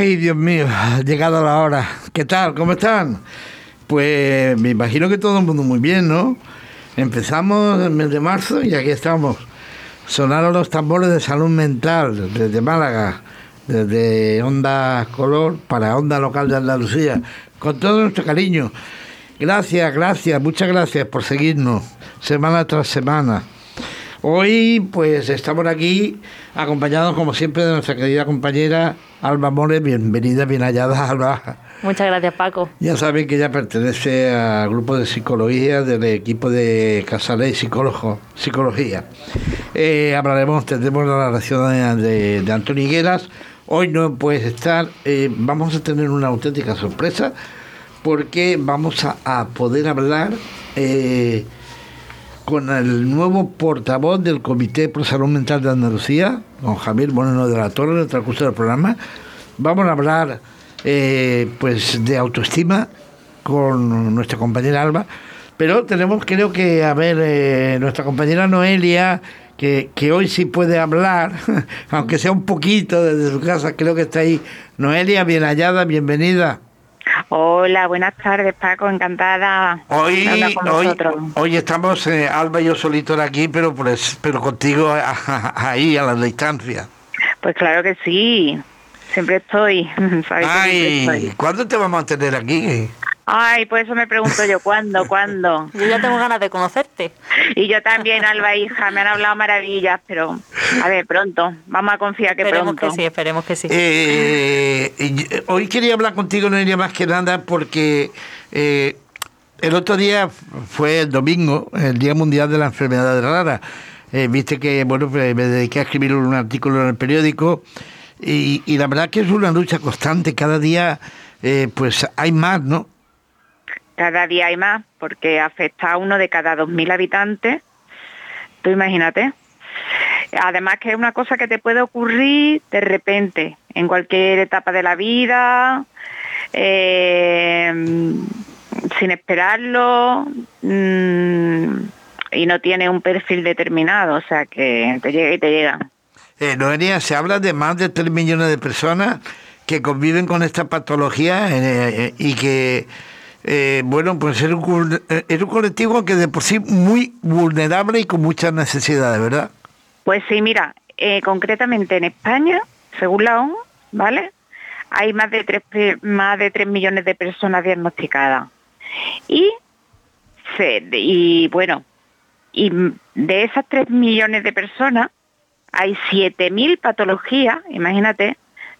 Ay, Dios mío, ha llegado la hora. ¿Qué tal? ¿Cómo están? Pues me imagino que todo el mundo muy bien, ¿no? Empezamos el mes de marzo y aquí estamos. Sonaron los tambores de salud mental desde Málaga, desde Onda Color para Onda Local de Andalucía, con todo nuestro cariño. Gracias, gracias, muchas gracias por seguirnos semana tras semana. Hoy pues estamos aquí acompañados como siempre de nuestra querida compañera Alba More. Bienvenida, bien hallada Alba. Muchas gracias Paco. Ya saben que ella pertenece al grupo de psicología del equipo de Casaley Psicólogo, Psicología. Eh, hablaremos, tendremos la narración de, de Antonio Higueras. Hoy no puedes estar, eh, vamos a tener una auténtica sorpresa porque vamos a, poder hablar... Eh, con el nuevo portavoz del Comité Pro Salud Mental de Andalucía, don Javier Moreno de la Torre, en el transcurso del programa. Vamos a hablar eh, pues de autoestima con nuestra compañera Alba, pero tenemos creo que a ver eh, nuestra compañera Noelia, que, que, hoy sí puede hablar, aunque sea un poquito desde su casa, creo que está ahí. Noelia, bien hallada, bienvenida. Hola, buenas tardes, Paco, encantada. Hoy, hoy, hoy, estamos, eh, Alba y yo solitos aquí, pero, pues, pero contigo ahí, a la distancia. Pues claro que sí, siempre estoy. Ay, ¿cuándo te vamos a tener aquí? Ay, pues eso me pregunto yo, ¿cuándo? ¿Cuándo? Yo ya tengo ganas de conocerte. Y yo también, Alba, hija, me han hablado maravillas, pero a ver, pronto. Vamos a confiar que esperemos pronto. que sí, esperemos que sí. Eh, hoy quería hablar contigo, no iría más que nada, porque eh, el otro día fue el domingo, el Día Mundial de la Enfermedad Rara. Eh, viste que, bueno, pues, me dediqué a escribir un artículo en el periódico y, y la verdad que es una lucha constante. Cada día, pues hay más, ¿no? Cada día hay más porque afecta a uno de cada 2.000 habitantes. Tú imagínate. Además que es una cosa que te puede ocurrir de repente, en cualquier etapa de la vida, eh, sin esperarlo, mm, y no tiene un perfil determinado, o sea que te llega y te llega. Eh, Noelia, se habla de más de 3 millones de personas que conviven con esta patología eh, eh, y que eh, bueno, pues es un, un colectivo que de por sí muy vulnerable y con muchas necesidades, ¿verdad? Pues sí, mira, eh, concretamente en España, según la ONU, ¿vale? Hay más de 3, más de 3 millones de personas diagnosticadas. Y, bueno, y de esas 3 millones de personas, hay 7.000 patologías, imagínate,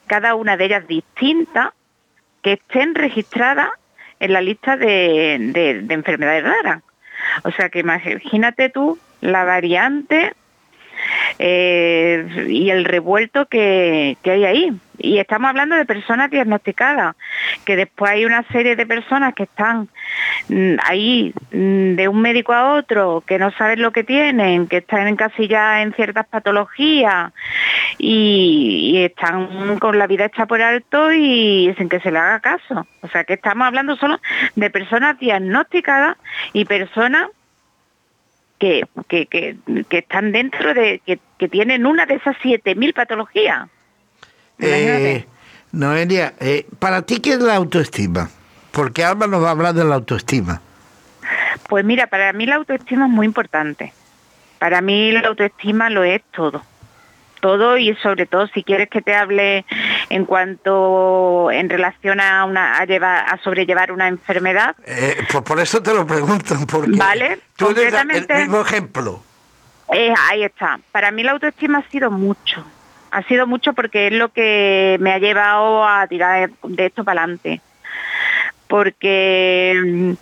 cada una de ellas distintas, que estén registradas en la lista de, enfermedades raras. O sea que imagínate tú la variante eh, y el revuelto que, hay ahí. Y estamos hablando de personas diagnosticadas, que después hay una serie de personas que están mm, ahí mm, de un médico a otro, que no saben lo que tienen, que están encasilladas en ciertas patologías y, están con la vida hecha por alto y sin que se le haga caso. O sea que estamos hablando solo de personas diagnosticadas y personas que, que, que, están dentro de, que, que tienen una de esas 7.000 patologías. Eh, Noelia, eh, ¿para ti qué es la autoestima? Porque Alba nos va a hablar de la autoestima. Pues mira, para mí la autoestima es muy importante. Para mí la autoestima lo es todo. Todo y sobre todo si quieres que te hable en cuanto en relación a una a, llevar, a sobrellevar una enfermedad. Eh, pues por eso te lo pregunto, porque vale, tú eres el mismo ejemplo. Eh, ahí está. Para mí la autoestima ha sido mucho. Ha sido mucho porque es lo que me ha llevado a tirar de esto para adelante. Porque mm,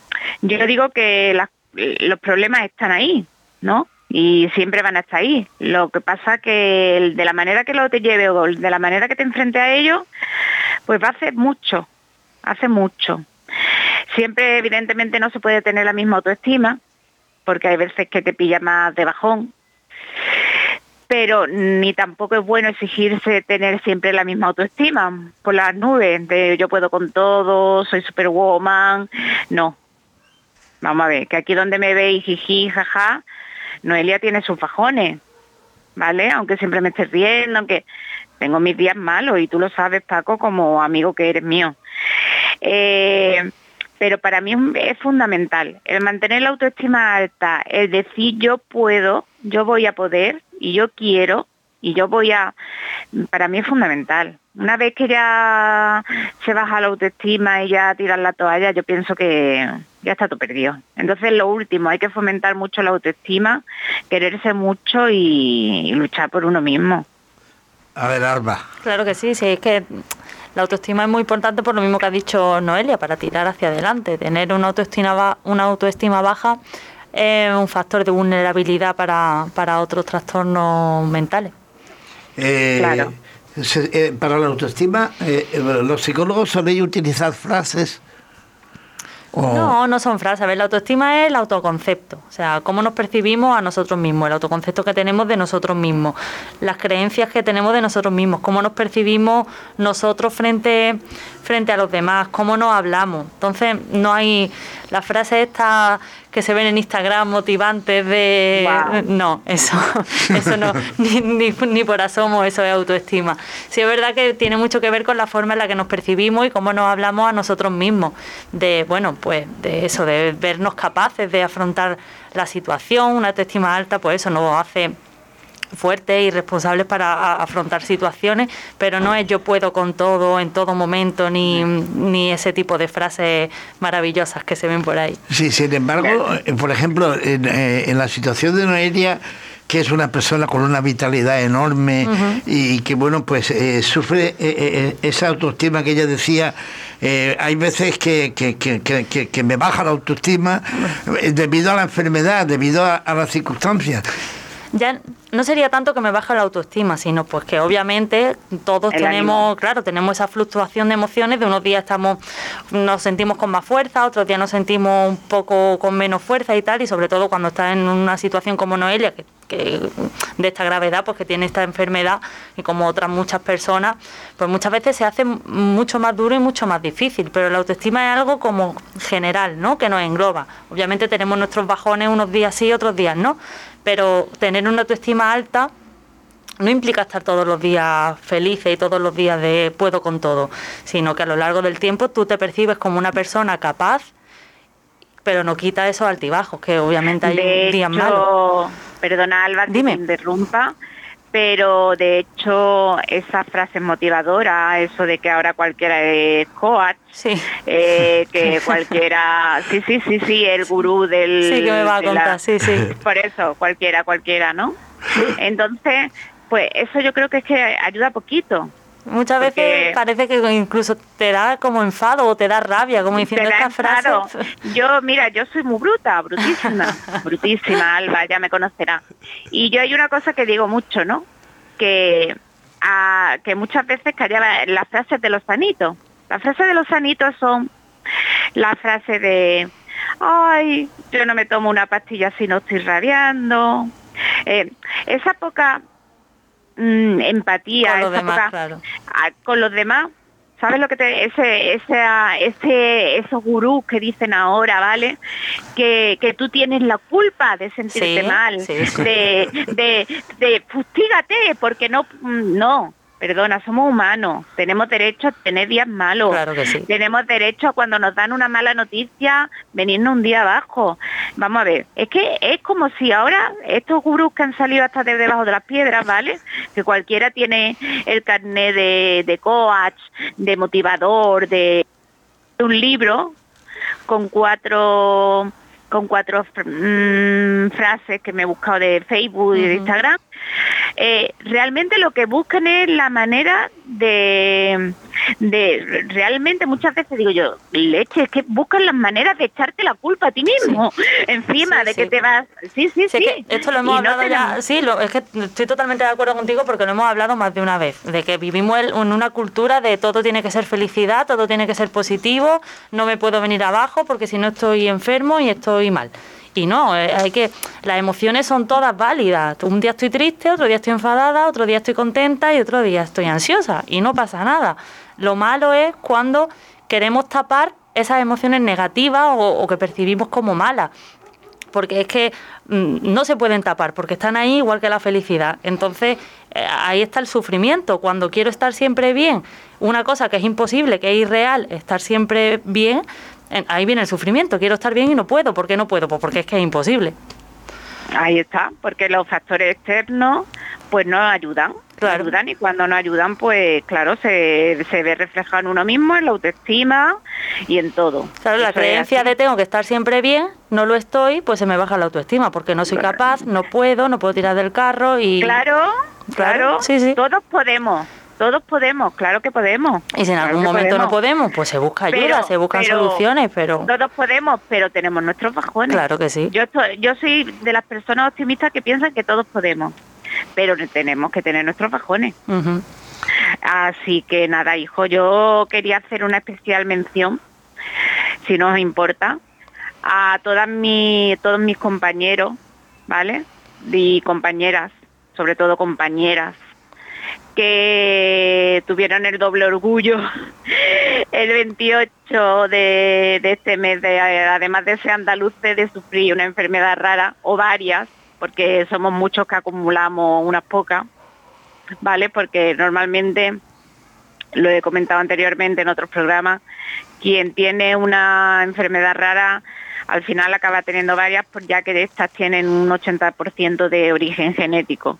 yo digo que los problemas están ahí, ¿no? Y siempre van a estar ahí. Lo que pasa que de la manera que lo te lleve o de la manera que te enfrente a ellos, pues va a hacer mucho, hace mucho. Siempre, evidentemente, no se puede tener la misma autoestima, porque hay veces que te pilla más de bajón, pero ni tampoco es bueno exigirse tener siempre la misma autoestima por las nubes de yo puedo con todo, soy superwoman, no. Vamos a ver, que aquí donde me veis jiji, jaja, Noelia tiene sus fajones, ¿vale? Aunque siempre me esté riendo, aunque tengo mis días malos y tú lo sabes, Paco, como amigo que eres mío. Eh, pero para mí es fundamental el mantener la autoestima alta, el decir yo puedo, yo voy a poder y yo quiero y yo voy a, para mí es fundamental. Una vez que ya se baja la autoestima y ya tiras la toalla, yo pienso que ya está todo perdido. Entonces lo último, hay que fomentar mucho la autoestima, quererse mucho y, luchar por uno mismo. A ver, Alba. Claro que sí, sí, es que la autoestima es muy importante por lo mismo que ha dicho Noelia, para tirar hacia adelante. Tener una autoestima, una autoestima baja es un factor de vulnerabilidad para, para otros trastornos mentales. Eh, claro. Eh, para la autoestima, eh, los psicólogos soléis utilizar frases no, no son frases. A ver, la autoestima es el autoconcepto. O sea, cómo nos percibimos a nosotros mismos, el autoconcepto que tenemos de nosotros mismos, las creencias que tenemos de nosotros mismos, cómo nos percibimos nosotros frente, frente a los demás, cómo nos hablamos. Entonces, no hay las frases estas que se ven en Instagram motivantes de... No, eso, eso no, ni, ni, por asomo eso es autoestima. Sí es verdad que tiene mucho que ver con la forma en la que nos percibimos y cómo nos hablamos a nosotros mismos, de, bueno, pues de eso, de vernos capaces de afrontar la situación, una autoestima alta, pues eso nos hace fuertes y responsables para afrontar situaciones, pero no es yo puedo con todo en todo momento, ni, ni ese tipo de frases maravillosas que se ven por ahí. Sí, sin embargo, eh, por ejemplo, en, eh, en la situación de Noelia, que es una persona con una vitalidad enorme y que, bueno, pues eh, sufre esa autoestima que ella decía. hay veces que, que, que, que, me baja la autoestima debido a la enfermedad, debido a, a las circunstancias ya no sería tanto que me baja la autoestima, sino pues que obviamente todos tenemos, claro, tenemos esa fluctuación de emociones, de unos días estamos, nos sentimos con más fuerza, otros días nos sentimos un poco con menos fuerza y tal, y sobre todo cuando estás en una situación como Noelia, que, de esta gravedad, pues que tiene esta enfermedad, y como otras muchas personas, pues muchas veces se hace mucho más duro y mucho más difícil, pero la autoestima es algo como general, ¿no? Que nos engloba. Obviamente tenemos nuestros bajones unos días sí, otros días no, pero tener una autoestima alta no implica estar todos los días felices y todos los días de puedo con todo, sino que a lo largo del tiempo tú te percibes como una persona capaz, pero no quita esos altibajos, que obviamente hay días malos. Perdona Alba que me interrumpa, pero de hecho esa frase motivadora, eso de que ahora cualquiera es coach, eh, que cualquiera, sí, sí, sí, sí, el gurú del... Sí, que me va a contar, sí, sí. Por eso, cualquiera, cualquiera, ¿no? Entonces, pues eso yo creo que es que ayuda poquito. Muchas veces parece que incluso te da como enfado o te da rabia, como diciendo esta frase. Yo, mira, yo soy muy bruta, brutísima, brutísima, Alba, ya me conocerá. Y yo hay una cosa que digo mucho, ¿no? Que, a, que muchas veces caía las frases de los sanitos. Las frases de los sanitos son la frase de, ay, yo no me tomo una pastilla si no estoy rabiando. Eh, esa poca Mm, empatía con los, demás, con los demás. ¿Sabes lo que te, ese, ese, ese, esos gurús que dicen ahora, ¿vale? Que, que tú tienes la culpa de sentirte mal, de, de, de fustígate, porque no, mm, no, Perdona, somos humanos, tenemos derecho a tener días malos, claro que sí. tenemos derecho a cuando nos dan una mala noticia venirnos un día abajo. Vamos a ver, es que es como si ahora estos gurús que han salido hasta de debajo de las piedras, ¿vale? Que cualquiera tiene el carnet de, de coach, de motivador, de un libro con cuatro con cuatro mm, frases que me he buscado de Facebook y de Instagram eh, realmente lo que buscan es la manera de, de, realmente muchas veces digo yo, leche, es que buscan las maneras de echarte la culpa a ti mismo, encima de que te vas, sí, sí, sí. esto lo hemos hablado ya, sí, es que estoy totalmente de acuerdo contigo porque lo hemos hablado más de una vez, de que vivimos en una cultura de todo tiene que ser felicidad, todo tiene que ser positivo, no me puedo venir abajo porque si no estoy enfermo y estoy mal. Y no, eh, hay que las emociones son todas válidas. Un día estoy triste, otro día estoy enfadada, otro día estoy contenta y otro día estoy ansiosa y no pasa nada. Lo malo es cuando queremos tapar esas emociones negativas o, que percibimos como malas porque es que mm, no se pueden tapar, porque están ahí igual que la felicidad. Entonces, ahí está el sufrimiento. Cuando quiero estar siempre bien, una cosa que es imposible, que es irreal, estar siempre bien, ahí viene el sufrimiento. Quiero estar bien y no puedo. ¿Por qué no puedo? Pues porque es que es imposible. Ahí está, porque los factores externos pues no ayudan, claro. ayudan y cuando no ayudan pues claro se, se ve reflejado en uno mismo, en la autoestima y en todo. Claro, la creencia de tengo que estar siempre bien, no lo estoy, pues se me baja la autoestima porque no soy capaz, no puedo, no puedo tirar del carro y... Claro, claro, sí, sí. todos podemos. Todos podemos, claro que podemos. Y si en algún momento no podemos, pues se busca ayuda, se buscan soluciones, pero... Todos podemos, pero tenemos nuestros bajones. Claro que sí. Yo, yo soy de las personas optimistas que piensan que todos podemos, pero tenemos que tener nuestros bajones. Así que nada, hijo, yo quería hacer una especial mención, si no os importa, a todas mi, todos mis compañeros, ¿vale? Y compañeras, sobre todo compañeras que tuvieron el doble orgullo el 28 de, este mes, de, además de ser andaluces, de sufrir una enfermedad rara o varias, porque somos muchos que acumulamos unas pocas, ¿vale? Porque normalmente, lo he comentado anteriormente en otros programas, quien tiene una enfermedad rara al final acaba teniendo varias, pues ya que estas tienen un 80% de origen genético.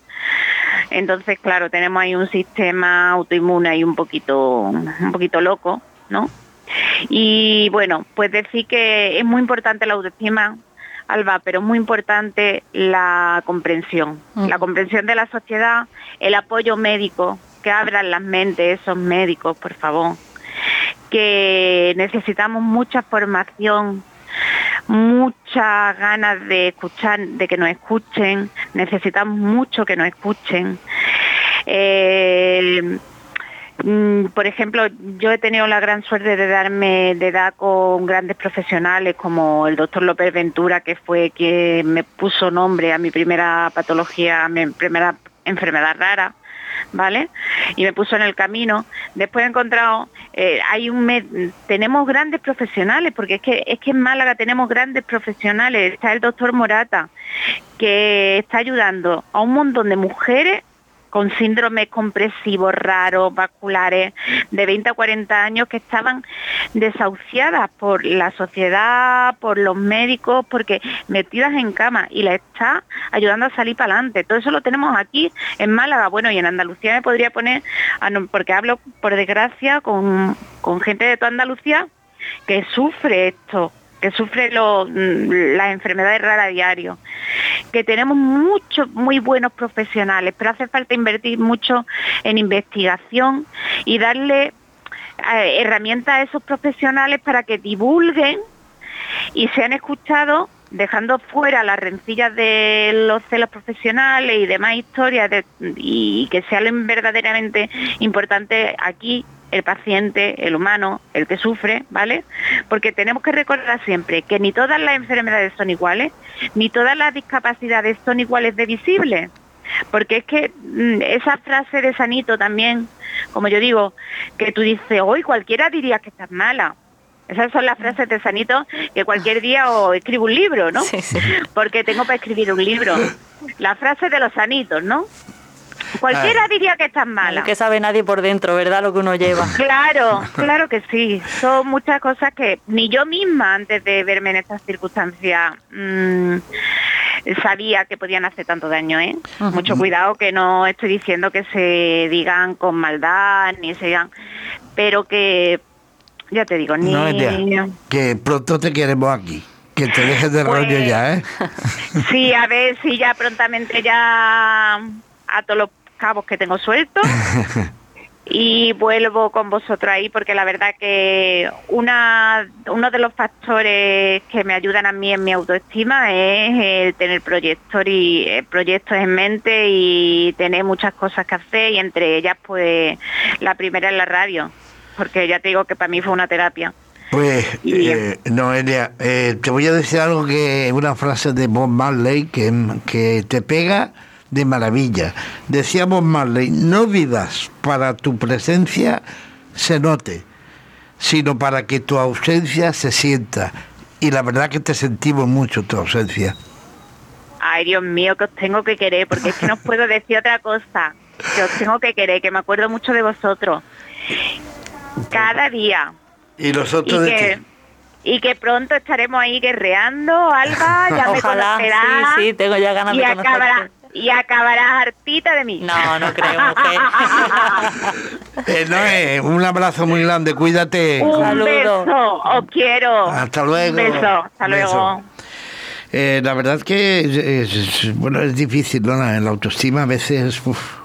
Entonces, claro, tenemos ahí un sistema autoinmune ahí un poquito, un poquito loco, ¿no? Y bueno, pues decir que es muy importante la autoestima, Alba, pero es muy importante la comprensión, la comprensión de la sociedad, el apoyo médico, que abran las mentes esos médicos, por favor, que necesitamos mucha formación muchas ganas de escuchar, de que nos escuchen, necesitamos mucho que nos escuchen. Eh, mm, por ejemplo, yo he tenido la gran suerte de darme de edad con grandes profesionales como el doctor López Ventura, que fue quien me puso nombre a mi primera patología, a mi primera enfermedad rara. ¿Vale? Y me puso en el camino. Después he encontrado, eh, hay un tenemos grandes profesionales, porque es que, es que en Málaga tenemos grandes profesionales. Está el doctor Morata, que está ayudando a un montón de mujeres con síndromes compresivos raros, vasculares, de 20 a 40 años que estaban desahuciadas por la sociedad, por los médicos, porque metidas en cama y la está ayudando a salir para adelante. Todo eso lo tenemos aquí en Málaga, bueno, y en Andalucía me podría poner, porque hablo por desgracia con, con gente de toda Andalucía que sufre esto, que sufre mm, las enfermedades raras a diario, que tenemos muchos muy buenos profesionales, pero hace falta invertir mucho en investigación y darle eh, herramientas a esos profesionales para que divulguen y sean escuchados dejando fuera las rencillas de los celos profesionales y demás historias y que sea verdaderamente importante aquí el paciente, el humano, el que sufre, ¿vale? Porque tenemos que recordar siempre que ni todas las enfermedades son iguales, ni todas las discapacidades son iguales de visibles. Porque es que mm, esa frase de Sanito también, como yo digo, que tú dices, hoy cualquiera diría que estás mala. Esas son las frases de Sanito que cualquier día o escribo un libro, ¿no? Porque tengo para escribir un libro. La frase de los sanitos, ¿no? Cualquiera diría que estás mala. Que sabe nadie por dentro, ¿verdad? Lo que uno lleva. Claro, claro que sí. Son muchas cosas que ni yo misma, antes de verme en estas circunstancias, mm, sabía que podían hacer tanto daño, ¿eh? Mucho cuidado que no estoy diciendo que se digan con maldad, ni se digan, pero que, ya te digo, ni... que pronto te queremos aquí. Que te dejes de rollo pues, ya, ¿eh? Sí, a ver si ya prontamente ya a todos los cabos que tengo sueltos. y vuelvo con vosotros ahí porque la verdad que una, uno de los factores que me ayudan a mí en mi autoestima es el tener proyectos y eh, proyectos en mente y tener muchas cosas que hacer y entre ellas pues la primera es la radio porque ya te digo que para mí fue una terapia. Pues, eh, Noelia, eh, te voy a decir algo que una frase de Bob Marley que, que te pega de maravilla. Decíamos Marley, no vivas para tu presencia se note, sino para que tu ausencia se sienta. Y la verdad que te sentimos mucho tu ausencia. Ay, Dios mío, que os tengo que querer, porque es que no puedo decir otra cosa. que os tengo que querer, que me acuerdo mucho de vosotros. Cada día. Y nosotros de que, y que pronto estaremos ahí guerreando, Alba, ya me Ojalá, conocerás. sí, sí, tengo ya ganas y de conocerte. y acabarás hartita de mí. No, no creo, mujer. Eh, Noé, un abrazo muy grande, cuídate. Un Saludo. beso, os quiero. Hasta luego. Un beso, hasta Beso. luego. Eh, la verdad que es, es- bueno, es difícil, ¿no? La, la autoestima a veces... uf,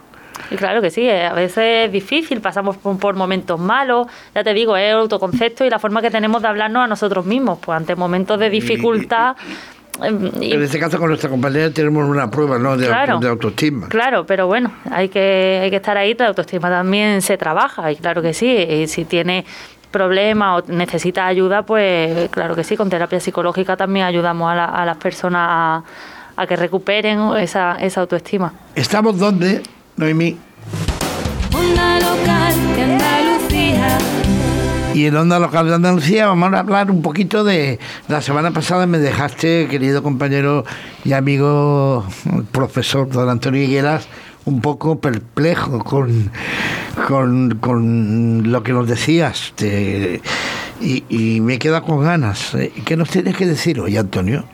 Y claro que sí, eh, a veces es difícil, pasamos por, momentos malos, ya te digo, es el autoconcepto y la forma que tenemos de hablarnos a nosotros mismos, pues ante momentos de dificultad... em, y- en este caso con nuestra compañera tenemos una prueba, ¿no? De, Claro. auto- de autoestima. Claro, pero bueno, hay que, hay que estar ahí, la autoestima también se trabaja y claro que sí, y si tiene problemas o necesita ayuda, pues claro que sí, con terapia psicológica también ayudamos a, la- a las personas a, a que recuperen esa, esa autoestima. ¿Estamos dónde, Noemí? Onda local de Andalucía. Y en Onda Local de Andalucía vamos a hablar un poquito de... La semana pasada me dejaste, querido compañero y amigo profesor don Antonio Higueras, un poco perplejo con, con, con lo que nos decías. te- y, y me queda con ganas. ¿Qué nos tienes que decir hoy, Antonio?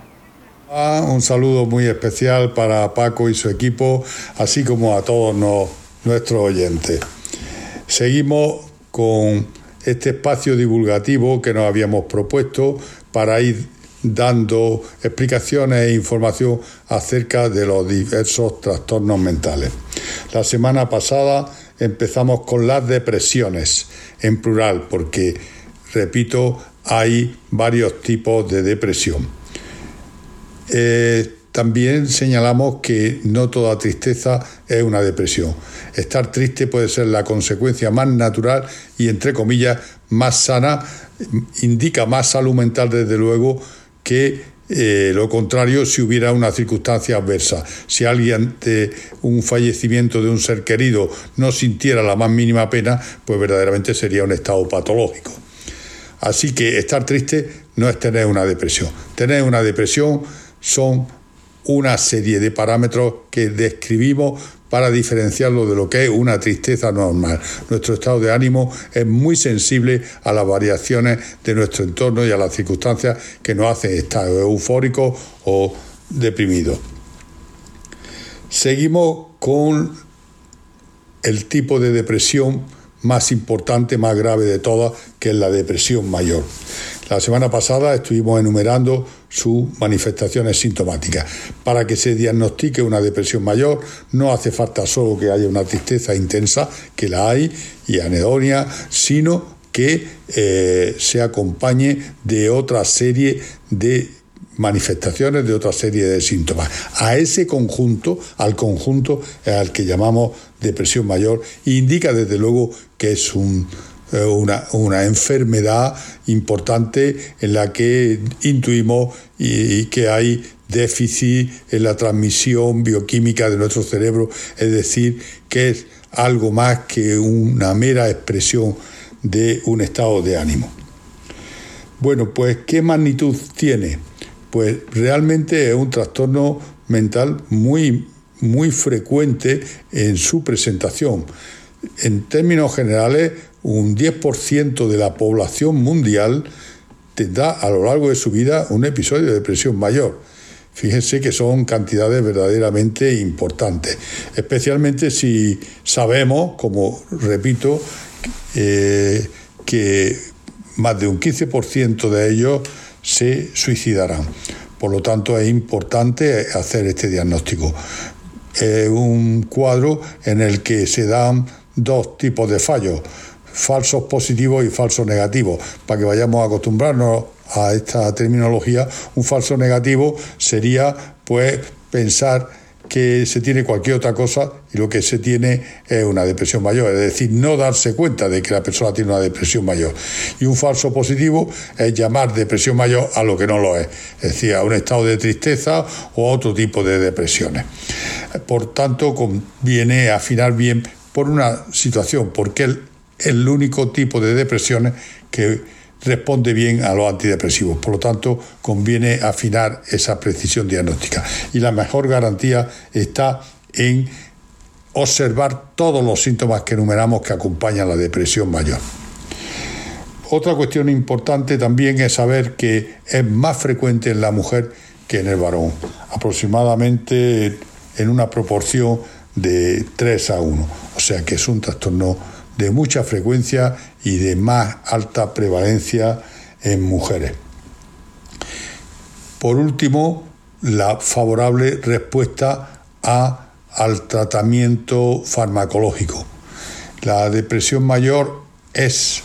Ah, Un saludo muy especial para Paco y su equipo, así como a todos nuestros oyentes. Seguimos con este espacio divulgativo que nos habíamos propuesto para ir dando explicaciones e información acerca de los diversos trastornos mentales. La semana pasada empezamos con las depresiones, en plural, porque, repito, hay varios tipos de depresión. Eh, también señalamos que no toda tristeza es una depresión. Estar triste puede ser la consecuencia más natural y, entre comillas, más sana, indica más salud mental, desde luego, que eh, lo contrario si hubiera una circunstancia adversa. Si alguien ante un fallecimiento de un ser querido no sintiera la más mínima pena, pues verdaderamente sería un estado patológico. Así que estar triste no es tener una depresión. Tener una depresión son una serie de parámetros que describimos para diferenciarlo de lo que es una tristeza normal. Nuestro estado de ánimo es muy sensible a las variaciones de nuestro entorno y a las circunstancias que nos hacen estar eufóricos o deprimidos. Seguimos con el tipo de depresión más importante, más grave de todas, que es la depresión mayor. La semana pasada estuvimos enumerando sus manifestaciones sintomáticas. Para que se diagnostique una depresión mayor no hace falta solo que haya una tristeza intensa, que la hay, y anedonia, sino que eh, se acompañe de otra serie de manifestaciones de otra serie de síntomas. A ese conjunto, al conjunto al que llamamos depresión mayor, e indica desde luego que es un, eh, una, una, enfermedad importante en la que intuimos y que hay déficit en la transmisión bioquímica de nuestro cerebro, es decir, que es algo más que una mera expresión de un estado de ánimo. Bueno, pues ¿qué magnitud tiene? Pues realmente es un trastorno mental muy, muy frecuente en su presentación. En términos generales, un 10% de la población mundial tendrá a lo largo de su vida un episodio de depresión mayor. Fíjense que son cantidades verdaderamente importantes, especialmente si sabemos, como repito, eh, que más de un 15% de ellos se suicidarán. Por lo tanto, es importante hacer este diagnóstico. Es un cuadro en el que se dan dos tipos de fallos, falsos positivos y falsos negativos, para que vayamos a acostumbrarnos a esta terminología. Un falso negativo sería pues pensar que se tiene cualquier otra cosa y lo que se tiene es una depresión mayor, es decir, no darse cuenta de que la persona tiene una depresión mayor. Y un falso positivo es llamar depresión mayor a lo que no lo es, es decir, a un estado de tristeza o a otro tipo de depresiones. Por tanto, conviene afinar bien por una situación, porque es el único tipo de depresiones que responde bien a los antidepresivos. Por lo tanto, conviene afinar esa precisión diagnóstica. Y la mejor garantía está en observar todos los síntomas que enumeramos que acompañan la depresión mayor. Otra cuestión importante también es saber que es más frecuente en la mujer que en el varón, aproximadamente en una proporción de 3 a 1, o sea que es un trastorno de mucha frecuencia y de más alta prevalencia en mujeres. Por último, la favorable respuesta al tratamiento farmacológico. La depresión mayor es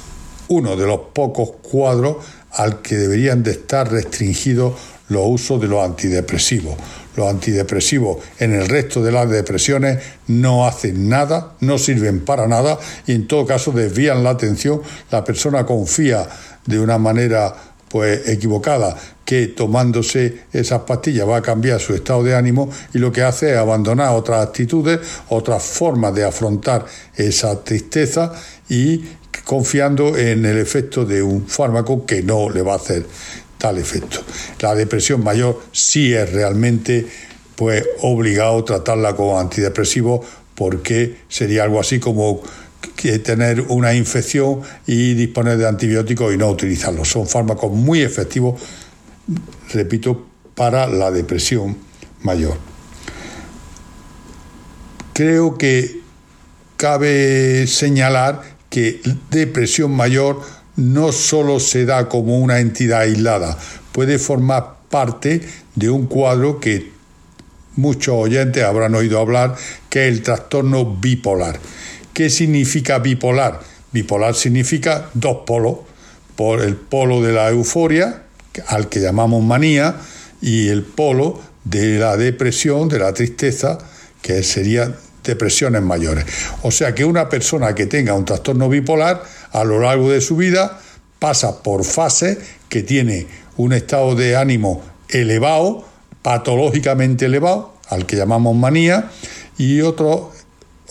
uno de los pocos cuadros al que deberían de estar restringidos los usos de los antidepresivos. Los antidepresivos en el resto de las depresiones no hacen nada, no sirven para nada y en todo caso desvían la atención. La persona confía de una manera pues equivocada que tomándose esas pastillas va a cambiar su estado de ánimo y lo que hace es abandonar otras actitudes, otras formas de afrontar esa tristeza y confiando en el efecto de un fármaco que no le va a hacer efecto. La depresión mayor sí es realmente pues obligado a tratarla con antidepresivo porque sería algo así como que tener una infección y disponer de antibióticos y no utilizarlos. Son fármacos muy efectivos, repito, para la depresión mayor. Creo que cabe señalar que depresión mayor no solo se da como una entidad aislada, puede formar parte de un cuadro que muchos oyentes habrán oído hablar, que es el trastorno bipolar. ¿Qué significa bipolar? Bipolar significa dos polos, por el polo de la euforia, al que llamamos manía, y el polo de la depresión, de la tristeza, que serían depresiones mayores. O sea que una persona que tenga un trastorno bipolar a lo largo de su vida pasa por fases que tiene un estado de ánimo elevado, patológicamente elevado, al que llamamos manía, y otros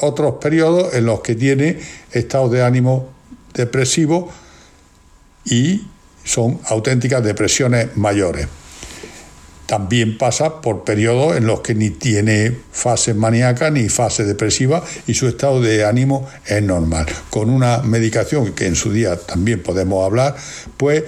otros periodos en los que tiene estados de ánimo depresivo y son auténticas depresiones mayores. También pasa por periodos en los que ni tiene fase maníaca ni fase depresiva y su estado de ánimo es normal. Con una medicación que en su día también podemos hablar, pues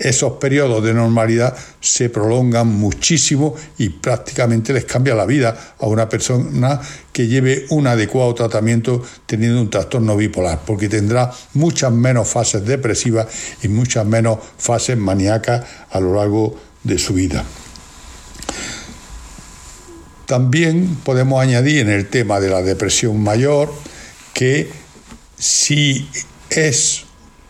esos periodos de normalidad se prolongan muchísimo y prácticamente les cambia la vida a una persona que lleve un adecuado tratamiento teniendo un trastorno bipolar, porque tendrá muchas menos fases depresivas y muchas menos fases maníacas a lo largo de su vida. También podemos añadir en el tema de la depresión mayor que si es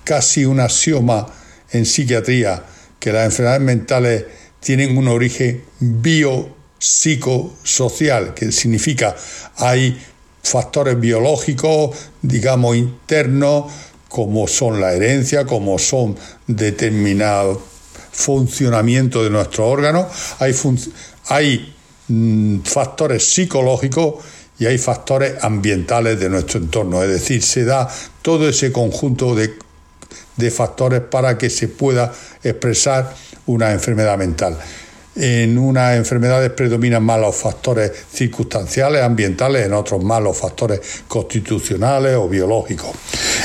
casi un axioma en psiquiatría que las enfermedades mentales tienen un origen biopsicosocial, que significa hay factores biológicos, digamos, internos, como son la herencia, como son determinados funcionamiento de nuestros órganos, hay, hay mm, factores psicológicos y hay factores ambientales de nuestro entorno, es decir, se da todo ese conjunto de de factores para que se pueda expresar una enfermedad mental. En unas enfermedades predominan más los factores circunstanciales, ambientales, en otros más los factores constitucionales o biológicos.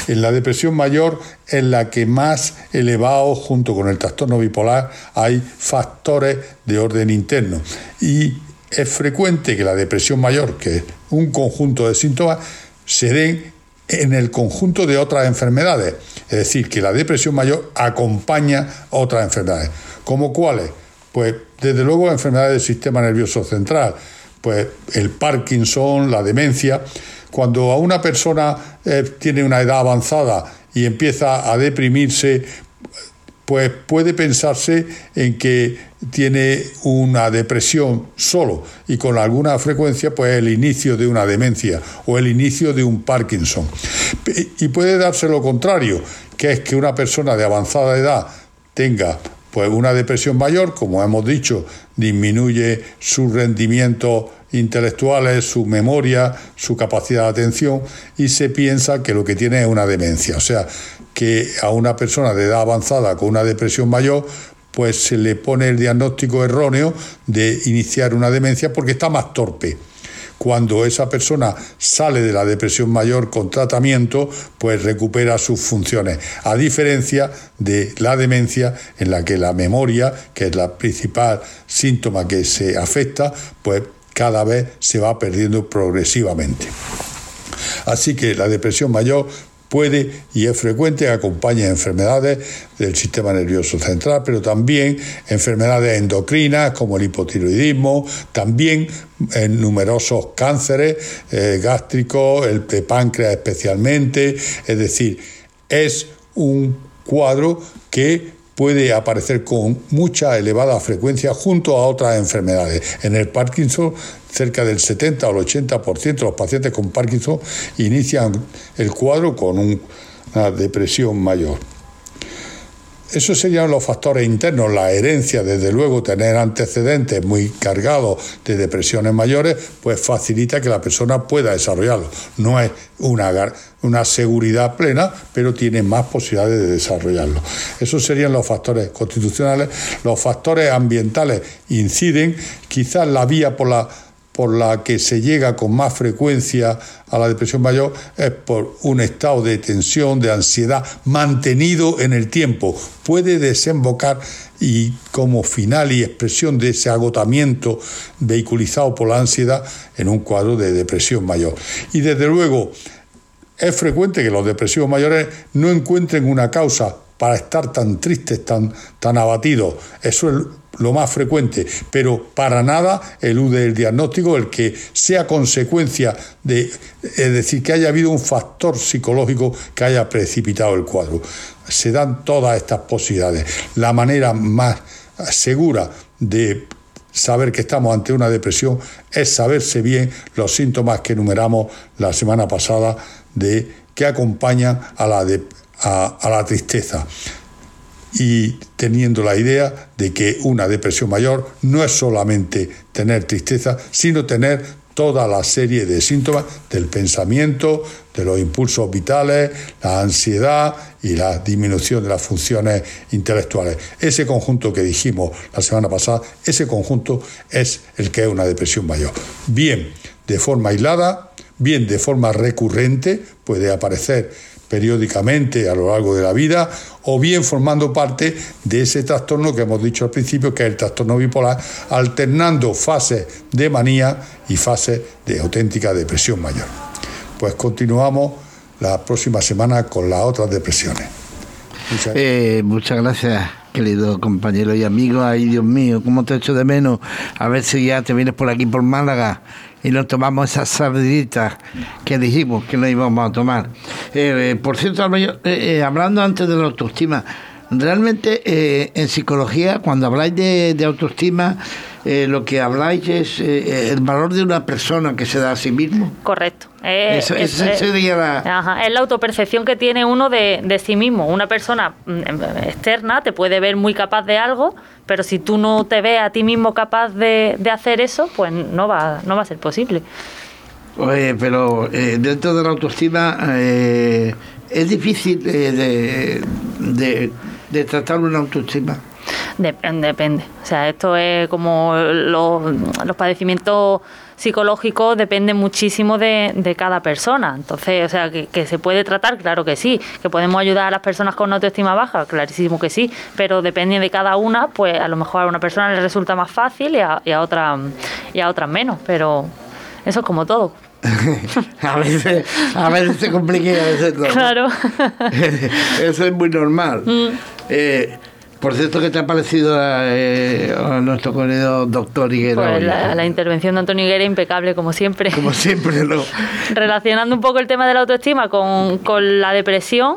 En la depresión mayor, en la que más elevado, junto con el trastorno bipolar, hay factores de orden interno. Y es frecuente que la depresión mayor, que es un conjunto de síntomas, se den en el conjunto de otras enfermedades. Es decir, que la depresión mayor acompaña otras enfermedades. ¿Como cuáles? Pues desde luego enfermedades del sistema nervioso central, pues el Parkinson, la demencia. Cuando a una persona eh, tiene una edad avanzada y empieza a deprimirse, pues puede pensarse en que tiene una depresión solo y con alguna frecuencia pues el inicio de una demencia o el inicio de un Parkinson. Y puede darse lo contrario, que es que una persona de avanzada edad tenga pues una depresión mayor, como hemos dicho, disminuye su rendimiento intelectuales, su memoria, su capacidad de atención y se piensa que lo que tiene es una demencia. O sea, que a una persona de edad avanzada con una depresión mayor, pues se le pone el diagnóstico erróneo de iniciar una demencia porque está más torpe. cuando esa persona sale de la depresión mayor con tratamiento, pues recupera sus funciones, a diferencia de la demencia en la que la memoria, que es la principal síntoma que se afecta, pues cada vez se va perdiendo progresivamente. Así que la depresión mayor puede y es frecuente acompaña enfermedades del sistema nervioso central, pero también enfermedades endocrinas como el hipotiroidismo, también en numerosos cánceres eh, gástricos, el de páncreas especialmente, es decir, es un cuadro que puede aparecer con mucha elevada frecuencia junto a otras enfermedades. En el Parkinson, cerca del 70 o el 80% de los pacientes con Parkinson inician el cuadro con una depresión mayor. Esos serían los factores internos, la herencia, desde luego, tener antecedentes muy cargados de depresiones mayores, pues facilita que la persona pueda desarrollarlo. No es una, una seguridad plena, pero tiene más posibilidades de desarrollarlo. Esos serían los factores constitucionales. Los factores ambientales inciden, quizás la vía por la por la que se llega con más frecuencia a la depresión mayor es por un estado de tensión, de ansiedad mantenido en el tiempo. Puede desembocar y como final y expresión de ese agotamiento vehiculizado por la ansiedad en un cuadro de depresión mayor. Y desde luego es frecuente que los depresivos mayores no encuentren una causa para estar tan tristes, tan, tan abatidos. Eso es lo más frecuente, pero para nada elude el diagnóstico el que sea consecuencia de, es decir, que haya habido un factor psicológico que haya precipitado el cuadro. Se dan todas estas posibilidades. La manera más segura de saber que estamos ante una depresión es saberse bien los síntomas que enumeramos la semana pasada de que acompañan a la, a la tristeza y teniendo la idea de que una depresión mayor no es solamente tener tristeza, sino tener toda la serie de síntomas del pensamiento, de los impulsos vitales, la ansiedad y la disminución de las funciones intelectuales. Ese conjunto que dijimos la semana pasada, ese conjunto es el que es una depresión mayor. Bien de forma aislada, bien de forma recurrente, puede aparecer periódicamente a lo largo de la vida o bien formando parte de ese trastorno que hemos dicho al principio, que es el trastorno bipolar, alternando fases de manía y fases de auténtica depresión mayor. Pues continuamos la próxima semana con las otras depresiones. Muchas, eh, gracias, querido compañero y amigo. Ay, Dios mío, ¿cómo te echo de menos? A ver si ya te vienes por aquí, por Málaga y nos tomamos esas sarditas que dijimos que no íbamos a tomar. Eh, eh, por cierto, eh, hablando antes de la autoestima, realmente en psicología, cuando habláis de, autoestima, lo que habláis es el valor de una persona que se da a sí mismo. Correcto. es, la... es la autopercepción que tiene uno de, de sí mismo. Una persona mm, externa te puede ver muy capaz de algo, pero si tú no te ves a ti mismo capaz de, hacer eso, pues no va, no va a ser posible. Oye, pero eh, dentro de la autoestima eh, es difícil eh, de, de, tratar una autoestima. Depende. O sea, esto es como los, los padecimientos psicológico depende muchísimo de, cada persona. Entonces, o sea, que, se puede tratar, claro que sí. Que podemos ayudar a las personas con autoestima baja, clarísimo que sí. Pero depende de cada una, pues a lo mejor a una persona le resulta más fácil y a, y a otra y a otras menos. Pero eso es como todo. a veces, a veces se complica a veces no. Claro. eso es muy normal. Mm. Eh, por cierto, ¿qué te ha parecido eh, a, nuestro querido doctor Higuera? Pues la, intervención de Antonio Higuera impecable, como siempre. Como siempre, ¿no? Relacionando un poco el tema de la autoestima con, con la depresión,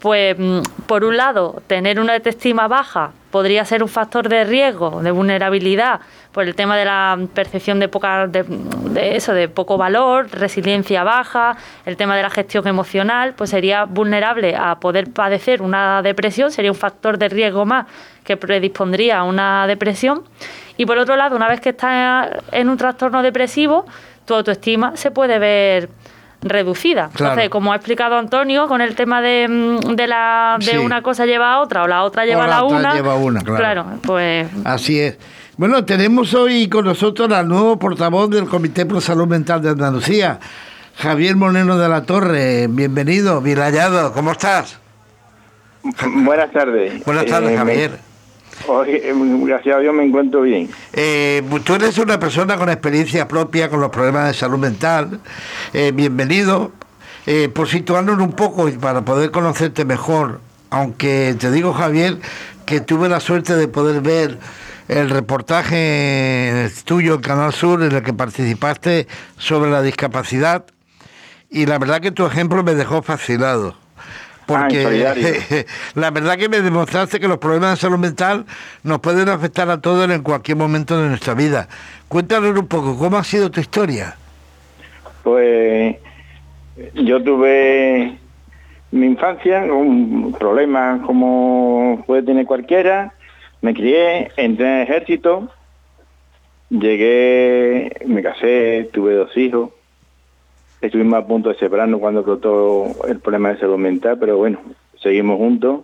pues mm, por un lado, tener una autoestima baja podría ser un factor de riesgo, de vulnerabilidad, por el tema de la percepción de poca de, eso, de poco valor, resiliencia baja, el tema de la gestión emocional, pues sería vulnerable a poder padecer una depresión, sería un factor de riesgo más que predispondría a una depresión. Y por otro lado, una vez que estás en un trastorno depresivo, tu autoestima se puede ver reducida. Entonces, como ha explicado Antonio, con el tema de, mm, de la de una cosa lleva a otra o la otra lleva a la una, lleva una claro. pues así es. Bueno, tenemos hoy con nosotros al nuevo portavoz del Comité Pro Salud Mental de Andalucía, Javier Moreno de la Torre. Bienvenido, bien hallado. ¿Cómo estás? Buenas tardes. Buenas tardes, Eh, Javier. me- oye, eh, gracias a Dios me encuentro bien. Eh, tú eres una persona con experiencia propia con los problemas de salud mental. Eh, bienvenido. Eh, por situarnos un poco y para poder conocerte mejor, aunque te digo, Javier, que tuve la suerte de poder ver el reportaje tuyo en Canal Sur en el que participaste sobre la discapacidad y la verdad que tu ejemplo me dejó fascinado. Ah. Porque la verdad que me demostraste que los problemas de salud mental nos pueden afectar a todos en cualquier momento de nuestra vida. Cuéntanos un poco, ¿cómo ha sido tu historia? Pues yo tuve mi infancia con problemas como puede tener cualquiera. Me crié, entré en el ejército, llegué, me casé, tuve dos hijos. Estuvimos a punto de separarnos cuando explotó el problema de salud mental, pero bueno, seguimos juntos.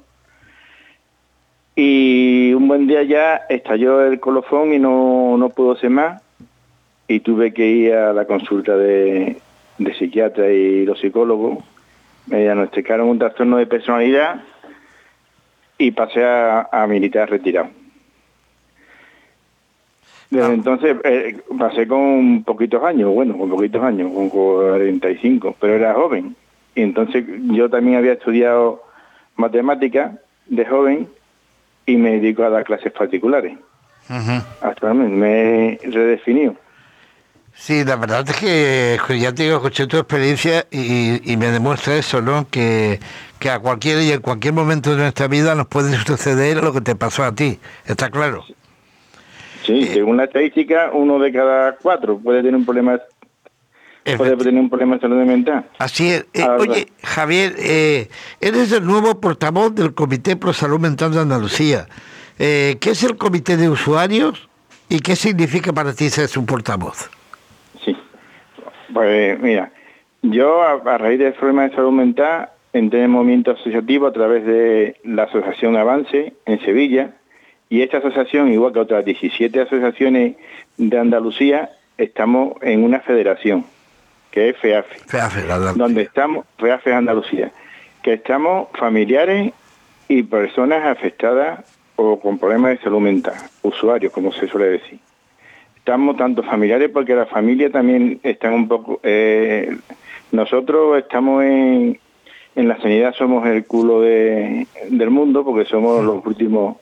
Y un buen día ya estalló el colofón y no, no pudo ser más. Y tuve que ir a la consulta de, de psiquiatra y los psicólogos. Me diagnosticaron un trastorno de personalidad y pasé a, a militar retirado. Desde Ah. entonces eh, pasé con poquitos años, bueno, con poquitos años, con 45, pero era joven. Y entonces yo también había estudiado matemáticas de joven y me dedico a dar clases particulares. Actualmente me he redefinido. Sí, la verdad es que ya te digo, escuché tu experiencia y, y me demuestra eso, ¿no? Que, que a cualquier y en cualquier momento de nuestra vida nos puede suceder lo que te pasó a ti, ¿está claro? Sí, según la estadística, uno de cada cuatro puede tener un problema puede tener un problema de salud mental. Así es. Eh, oye, Javier, eh, eres el nuevo portavoz del Comité Pro Salud Mental de Andalucía. Eh, ¿Qué es el Comité de Usuarios y qué significa para ti ser su portavoz? Pues mira, yo a, a raíz del problema de salud mental entré en el movimiento asociativo a través de la Asociación Avance en Sevilla y esta asociación, igual que otras 17 asociaciones de Andalucía, estamos en una federación, que es FEAFE. FEAFE, donde estamos, FEAFE Andalucía, que estamos familiares y personas afectadas o con problemas de salud mental, usuarios, como se suele decir. Estamos tanto familiares porque la familia también está un poco... eh, nosotros estamos en, en la sanidad, somos el culo de- del mundo porque somos los últimos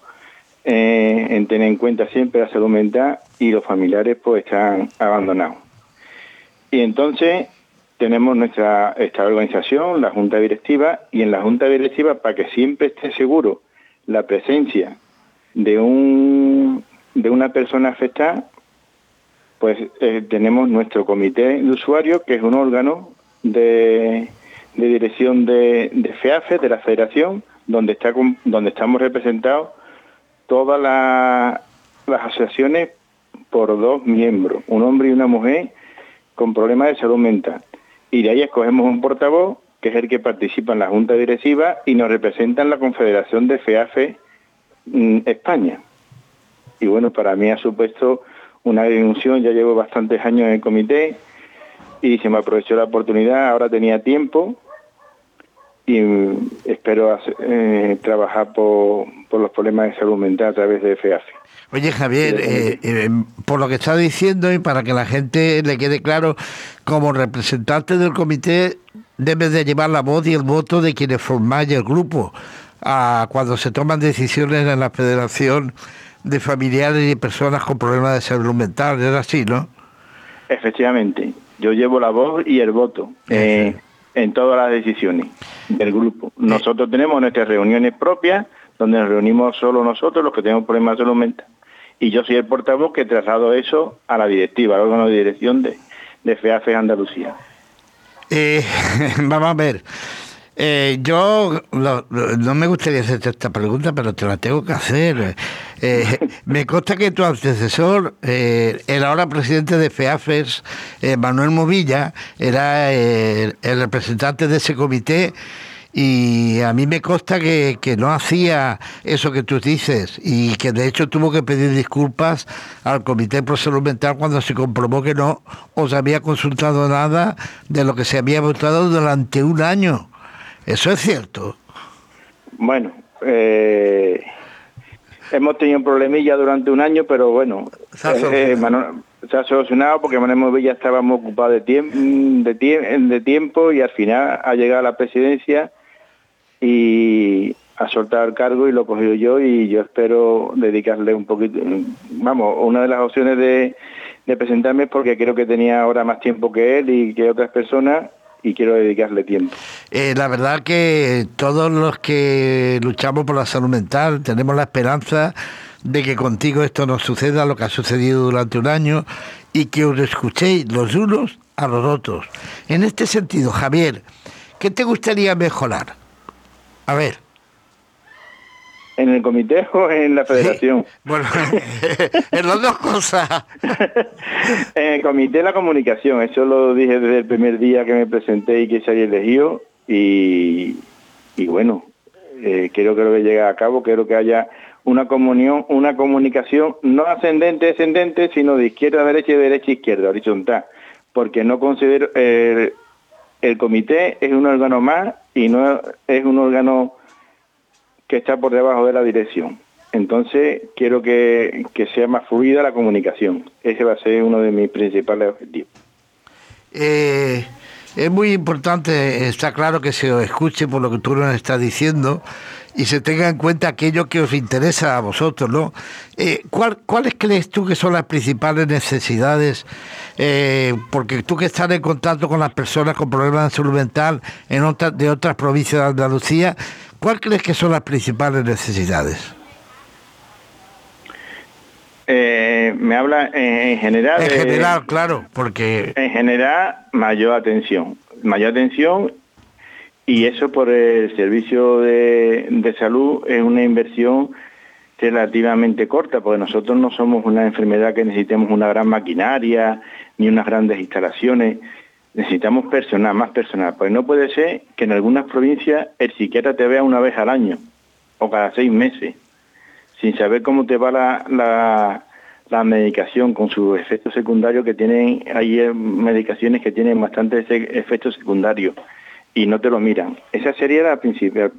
eh, en tener en cuenta siempre la salud mental y los familiares pues están abandonados. Y entonces tenemos nuestra esta organización, la Junta Directiva, y en la Junta Directiva, para que siempre esté seguro la presencia de un de una persona afectada, pues eh, tenemos nuestro comité de usuarios, que es un órgano de, de dirección de, de FEAFE, de la Federación, donde está donde estamos representados todas la- las asociaciones por dos miembros, un hombre y una mujer con problemas de salud mental. Y de ahí escogemos un portavoz, que es el que participa en la Junta Directiva y nos representa en la Confederación de FEAFE mm, España. Y bueno, para mí ha supuesto una ilusión, ya llevo bastantes años en el comité y se me aprovechó la oportunidad, ahora tenía tiempo y mm, espero hacer- eh, trabajar por, por los problemas de salud mental a través de FEAFE. Oye, Javier, eh, eh, por lo que está diciendo y para que la gente le quede claro, como representante del comité debes de llevar la voz y el voto de quienes formáis el grupo a cuando se toman decisiones en la Federación de Familiares y Personas con Problemas de Salud Mental. Es así, ¿no? Efectivamente, yo llevo la voz y el voto eh, en todas las decisiones del grupo. Nosotros tenemos nuestras reuniones propias, donde nos reunimos solo nosotros, los que tenemos problemas de salud mental. Y yo soy el portavoz que traslado eso a la directiva, al órgano de dirección de, de FEAFE Andalucía. Eh, vamos a ver. Eh, yo lo- no me gustaría hacerte esta pregunta, pero te la tengo que hacer. Eh, me consta que tu antecesor, eh, el ahora presidente de FEAFES, eh, Manuel Movilla, era eh, el representante de ese comité y a mí me consta que, que, no hacía eso que tú dices y que de hecho tuvo que pedir disculpas al Comité Pro Salud Mental cuando se comprobó que no os había consultado nada de lo que se había votado durante un año. ¿Eso es cierto? Bueno, eh, hemos tenido un problemilla durante un año, pero bueno, se ha, eh, eh, solucionado porque Manuel ya estábamos ocupados de, tiempo de, de tiempo y al final ha llegado la presidencia y a soltar el cargo y lo he cogido yo y yo espero dedicarle un poquito, vamos, una de las opciones de, de presentarme es porque creo que tenía ahora más tiempo que él y que otras personas y quiero dedicarle tiempo. Eh, la verdad que todos los que luchamos por la salud mental tenemos la esperanza de que contigo esto no suceda, lo que ha sucedido durante un año, y que os escuchéis los unos a los otros. En este sentido, Javier, ¿qué te gustaría mejorar? A ver en el comité o en la federación. bueno, en las dos cosas. en el comité de la comunicación, eso lo dije desde el primer día que me presenté y que se había elegido y, y bueno, eh, quiero que lo que llegue a cabo, quiero que haya una comunión, una comunicación no ascendente, descendente, sino de izquierda a derecha y de derecha a izquierda, horizontal, porque no considero eh, el comité es un órgano más y no es un órgano que está por debajo de la dirección. Entonces, quiero que, sea más fluida la comunicación. Ese va a ser uno de mis principales objetivos. Eh, es muy importante, está claro que se escuche por lo que tú nos estás diciendo y se tenga en cuenta aquello que os interesa a vosotros, ¿no? Eh, ¿Cuáles crees tú que son las principales necesidades? Eh, porque tú que estás en contacto con las personas con problemas de salud mental en otras, de otras provincias de Andalucía, ¿Cuál crees que son las principales necesidades? Eh, me habla en general. En general, claro, porque. En general, mayor atención. Mayor atención y eso por el servicio de, de salud es una inversión relativamente corta, porque nosotros no somos una enfermedad que necesitemos una gran maquinaria ni unas grandes instalaciones. Necesitamos personal, más personal, pues no puede ser que en algunas provincias el psiquiatra te vea una vez al año o cada seis meses, sin saber cómo te va la, la, medicación con sus efectos secundarios que tienen, hay medicaciones que tienen bastantes efectos secundarios y no te lo miran. Esa sería la principal.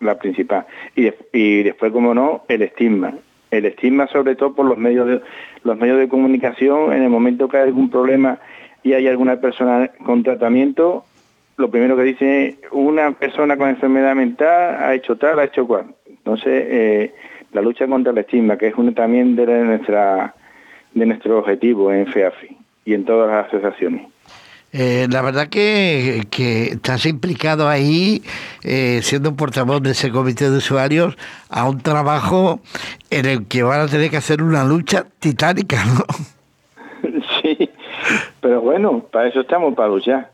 La principal. Y, y después, como no, el estigma. El estigma sobre todo por los medios de, los medios de comunicación, en el momento que hay algún problema y hay alguna persona con tratamiento, lo primero que dice, una persona con enfermedad mental ha hecho tal, ha hecho cual. Entonces, eh, la lucha contra el estigma, que es uno también de, nuestra, de nuestro objetivo en FEAFI y en todas las asociaciones. Eh, la verdad que, que, estás implicado ahí, eh, siendo un portavoz de ese comité de usuarios, a un trabajo en el que van a tener que hacer una lucha titánica, ¿no? Sí, pero bueno, para eso estamos, para luchar.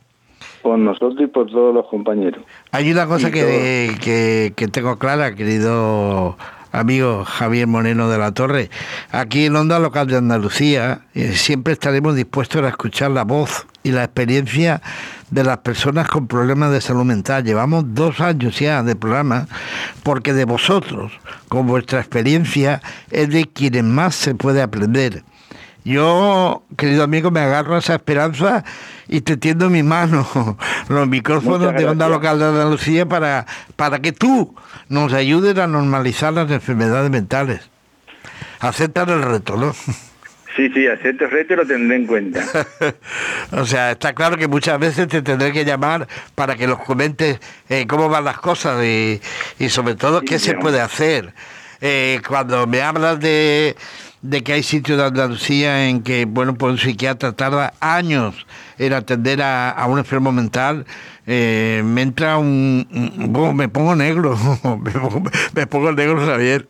Por nosotros y por todos los compañeros. Hay una cosa que, que, tengo clara, querido amigo Javier Moreno de la Torre. Aquí en Onda Local de Andalucía eh, siempre estaremos dispuestos a escuchar la voz y la experiencia de las personas con problemas de salud mental. Llevamos dos años ya de programa porque de vosotros, con vuestra experiencia, es de quienes más se puede aprender. Yo, querido amigo, me agarro a esa esperanza y te tiendo mi mano, los micrófonos de Onda Local de Andalucía para, para que tú nos ayudes a normalizar las enfermedades mentales. Aceptan el reto, ¿no? Sí, sí, acepto el reto y lo tendré en cuenta. o sea, está claro que muchas veces te tendré que llamar para que nos comentes eh, cómo van las cosas y, sobre todo qué se puede hacer. Eh, cuando me hablas de de que hay sitios de Andalucía en que, bueno, pues un psiquiatra tarda años en atender a, un enfermo mental, eh, me entra un, me pongo negro, me pongo, negro, Javier.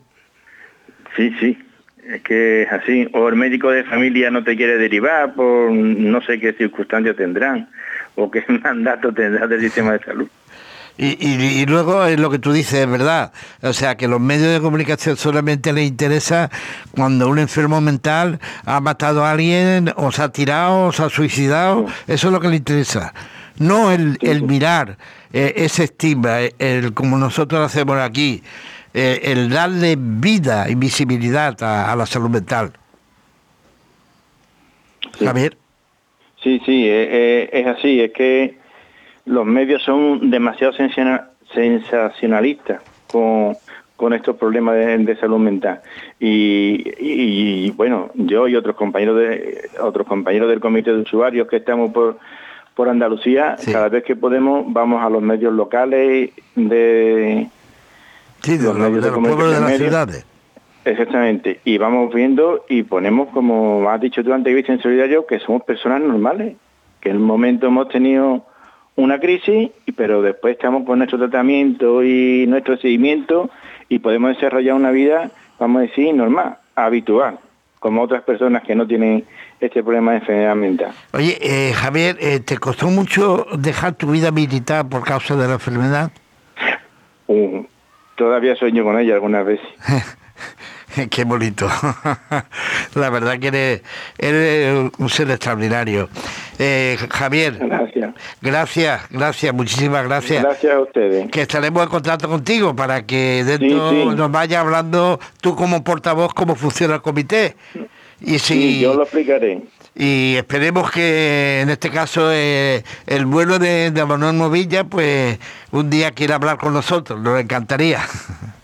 Sí, sí, es que es así. O el médico de familia no te quiere derivar por no sé qué circunstancias tendrán, o qué mandato tendrá del sistema de salud. Y, luego es lo que tú dices, es verdad. O sea, que los medios de comunicación solamente les interesa cuando un enfermo mental ha matado a alguien, o se ha tirado, o se ha suicidado. Eso es lo que le interesa. no el, el mirar eh, ese estigma, eh, el, como nosotros hacemos aquí, eh, el darle vida y visibilidad a, la salud mental. Sí. Javier. Sí, sí, es así, es que los medios son demasiado sensacionalistas con, con estos problemas de, salud mental. Y, bueno, yo y otros compañeros de otros compañeros del comité de usuarios que estamos por, por Andalucía, cada vez que podemos vamos a los medios locales de los medios de, de las ciudades. Exactamente, y vamos viendo y ponemos, como has dicho tú antes, en Solidario, que somos personas normales, que en un momento hemos tenido una crisis, pero después estamos con nuestro tratamiento y nuestro seguimiento y podemos desarrollar una vida, vamos a decir, normal, habitual, como otras personas que no tienen este problema de enfermedad mental. Oye, eh, Javier, eh, ¿te costó mucho dejar tu vida militar por causa de la enfermedad? Uh, todavía sueño con ella algunas veces. Qué bonito. La verdad que eres, un ser extraordinario. Eh, Javier. Gracias. Gracias, gracias, muchísimas gracias. Gracias a ustedes. Que estaremos en contacto contigo para que dentro nos vaya hablando tú como portavoz cómo funciona el comité. Y si, sí, yo lo explicaré. Y esperemos que en este caso eh, el vuelo de, de Manuel Movilla, pues un día quiera hablar con nosotros, nos encantaría.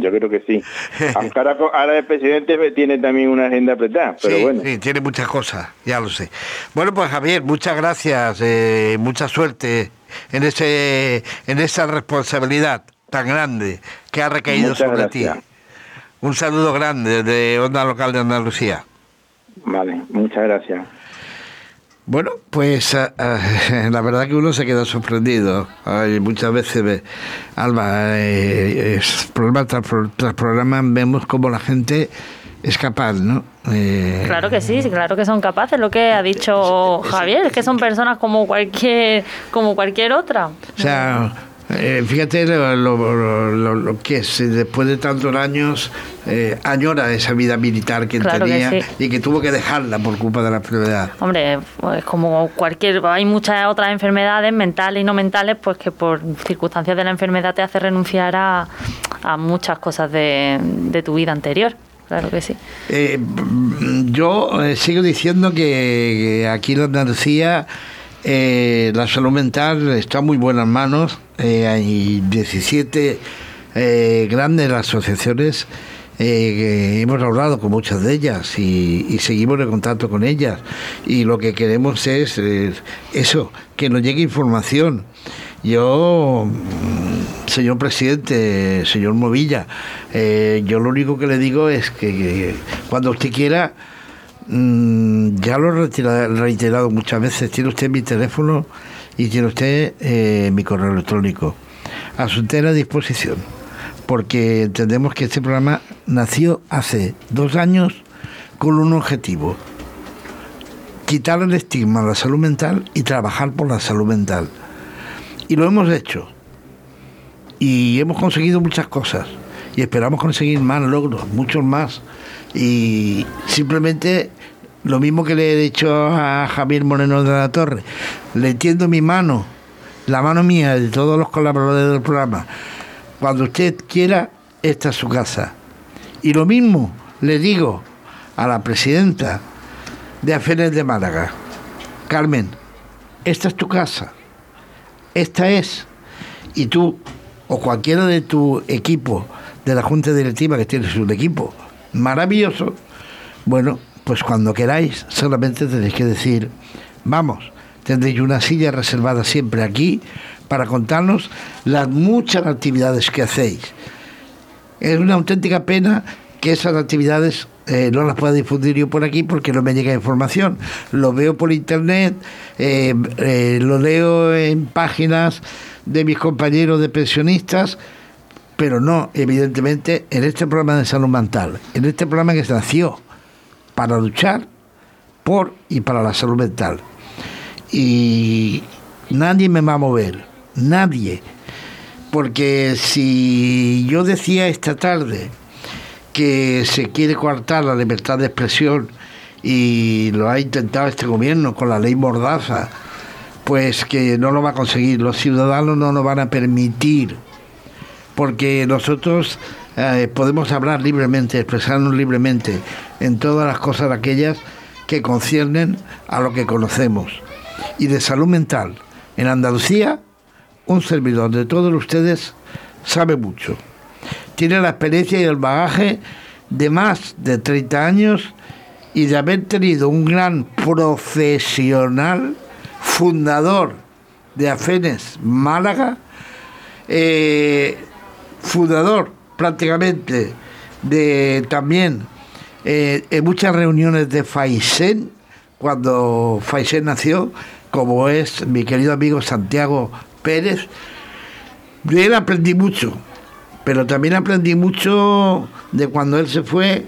Yo creo que sí. Aunque ahora, el presidente tiene también una agenda apretada, pero sí, bueno. Sí, tiene muchas cosas, ya lo sé. Bueno, pues Javier, muchas gracias, eh, mucha suerte en ese en esa responsabilidad tan grande que ha recaído sobre ti. Un saludo grande de Onda Local de Andalucía. Vale, muchas gracias. Bueno, pues ah, ah, la verdad que uno se queda sorprendido. muchas veces, Alba, eh, es, programa tras, programa vemos como la gente es capaz, ¿no? Eh, claro que sí, claro que son capaces, lo que ha dicho Javier, es que son personas como cualquier, como cualquier otra. O sea, eh, fíjate lo, que es, después de tantos años, eh, añora esa vida militar que tenía y que tuvo que dejarla por culpa de la enfermedad. Hombre, pues como cualquier, hay muchas otras enfermedades mentales y no mentales, pues que por circunstancias de la enfermedad te hace renunciar a, muchas cosas de, tu vida anterior. Claro que sí. Eh, yo sigo diciendo que aquí en Andalucía eh, la salud mental está muy buenas manos. Eh, hay 17 eh, grandes asociaciones hemos hablado con muchas de ellas y, seguimos en contacto con ellas. Y lo que queremos es eso, que nos llegue información. Yo, mm, señor presidente, señor Movilla, yo lo único que le digo es que cuando usted quiera Mm, ya lo he reiterado muchas veces. Tiene usted mi teléfono y tiene usted eh, mi correo electrónico. A su entera disposición. Porque entendemos que este programa nació hace dos años con un objetivo. Quitar el estigma a la salud mental y trabajar por la salud mental. Y lo hemos hecho. Y hemos conseguido muchas cosas. Y esperamos conseguir más logros, muchos más. Y simplemente lo mismo que le he dicho a Javier Moreno de la Torre, le tiendo mi mano, la mano mía de todos los colaboradores del programa. Cuando usted quiera, esta es su casa. Y lo mismo le digo a la presidenta de Afenes de Málaga, Carmen, esta es tu casa, esta es. Y tú o cualquiera de tu equipo, de la Junta Directiva que tiene su equipo, maravilloso, bueno, pues cuando queráis, solamente tenéis que decir, vamos, tendréis una silla reservada siempre aquí para contarnos las muchas actividades que hacéis. Es una auténtica pena que esas actividades eh, no las pueda difundir yo por aquí porque no me llega información. Lo veo por internet, eh, eh, lo leo en páginas de mis compañeros de pensionistas, pero no, evidentemente, en este programa de salud mental, en este programa que se nació para luchar por y para la salud mental. Y nadie me va a mover, nadie. Porque si yo decía esta tarde que se quiere coartar la libertad de expresión y lo ha intentado este gobierno con la ley Mordaza, pues que no lo va a conseguir. Los ciudadanos no nos van a permitir, porque nosotros eh, podemos hablar libremente, expresarnos libremente en todas las cosas aquellas que conciernen a lo que conocemos. Y de salud mental, en Andalucía, un servidor de todos ustedes sabe mucho. Tiene la experiencia y el bagaje de más de 30 años y de haber tenido un gran profesional, fundador de Afenes Málaga, eh, fundador prácticamente de también eh, en muchas reuniones de Faisen, cuando Faisen nació, como es mi querido amigo Santiago Pérez, de él aprendí mucho, pero también aprendí mucho de cuando él se fue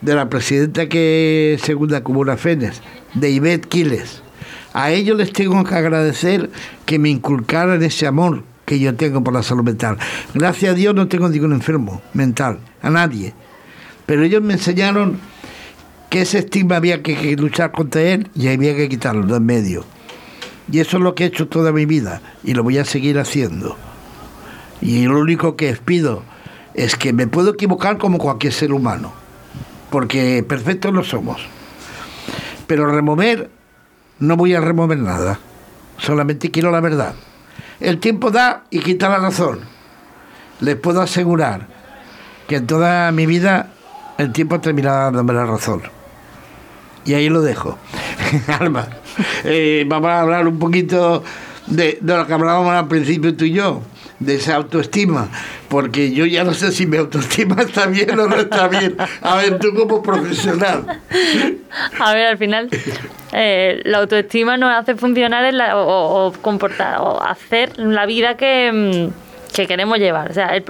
de la presidenta que segunda Comuna Fénix, de Ivette Quiles. A ellos les tengo que agradecer que me inculcaran ese amor que yo tengo por la salud mental. Gracias a Dios no tengo ningún enfermo mental, a nadie. Pero ellos me enseñaron que ese estigma había que, luchar contra él y había que quitarlo de en medio. Y eso es lo que he hecho toda mi vida y lo voy a seguir haciendo. Y lo único que pido es que me puedo equivocar como cualquier ser humano porque perfectos no somos. Pero remover, no voy a remover nada, solamente quiero la verdad. El tiempo da y quita la razón. Les puedo asegurar que en toda mi vida el tiempo terminará dándome la razón. Y ahí lo dejo. Alma, eh, vamos a hablar un poquito de, de lo que hablábamos al principio tú y yo de esa autoestima, porque yo ya no sé si mi autoestima está bien o no está bien. A ver, tú como profesional. A ver, al final, eh, la autoestima nos hace funcionar o, comportar, o hacer la vida que, mm, que queremos llevar. O sea, el,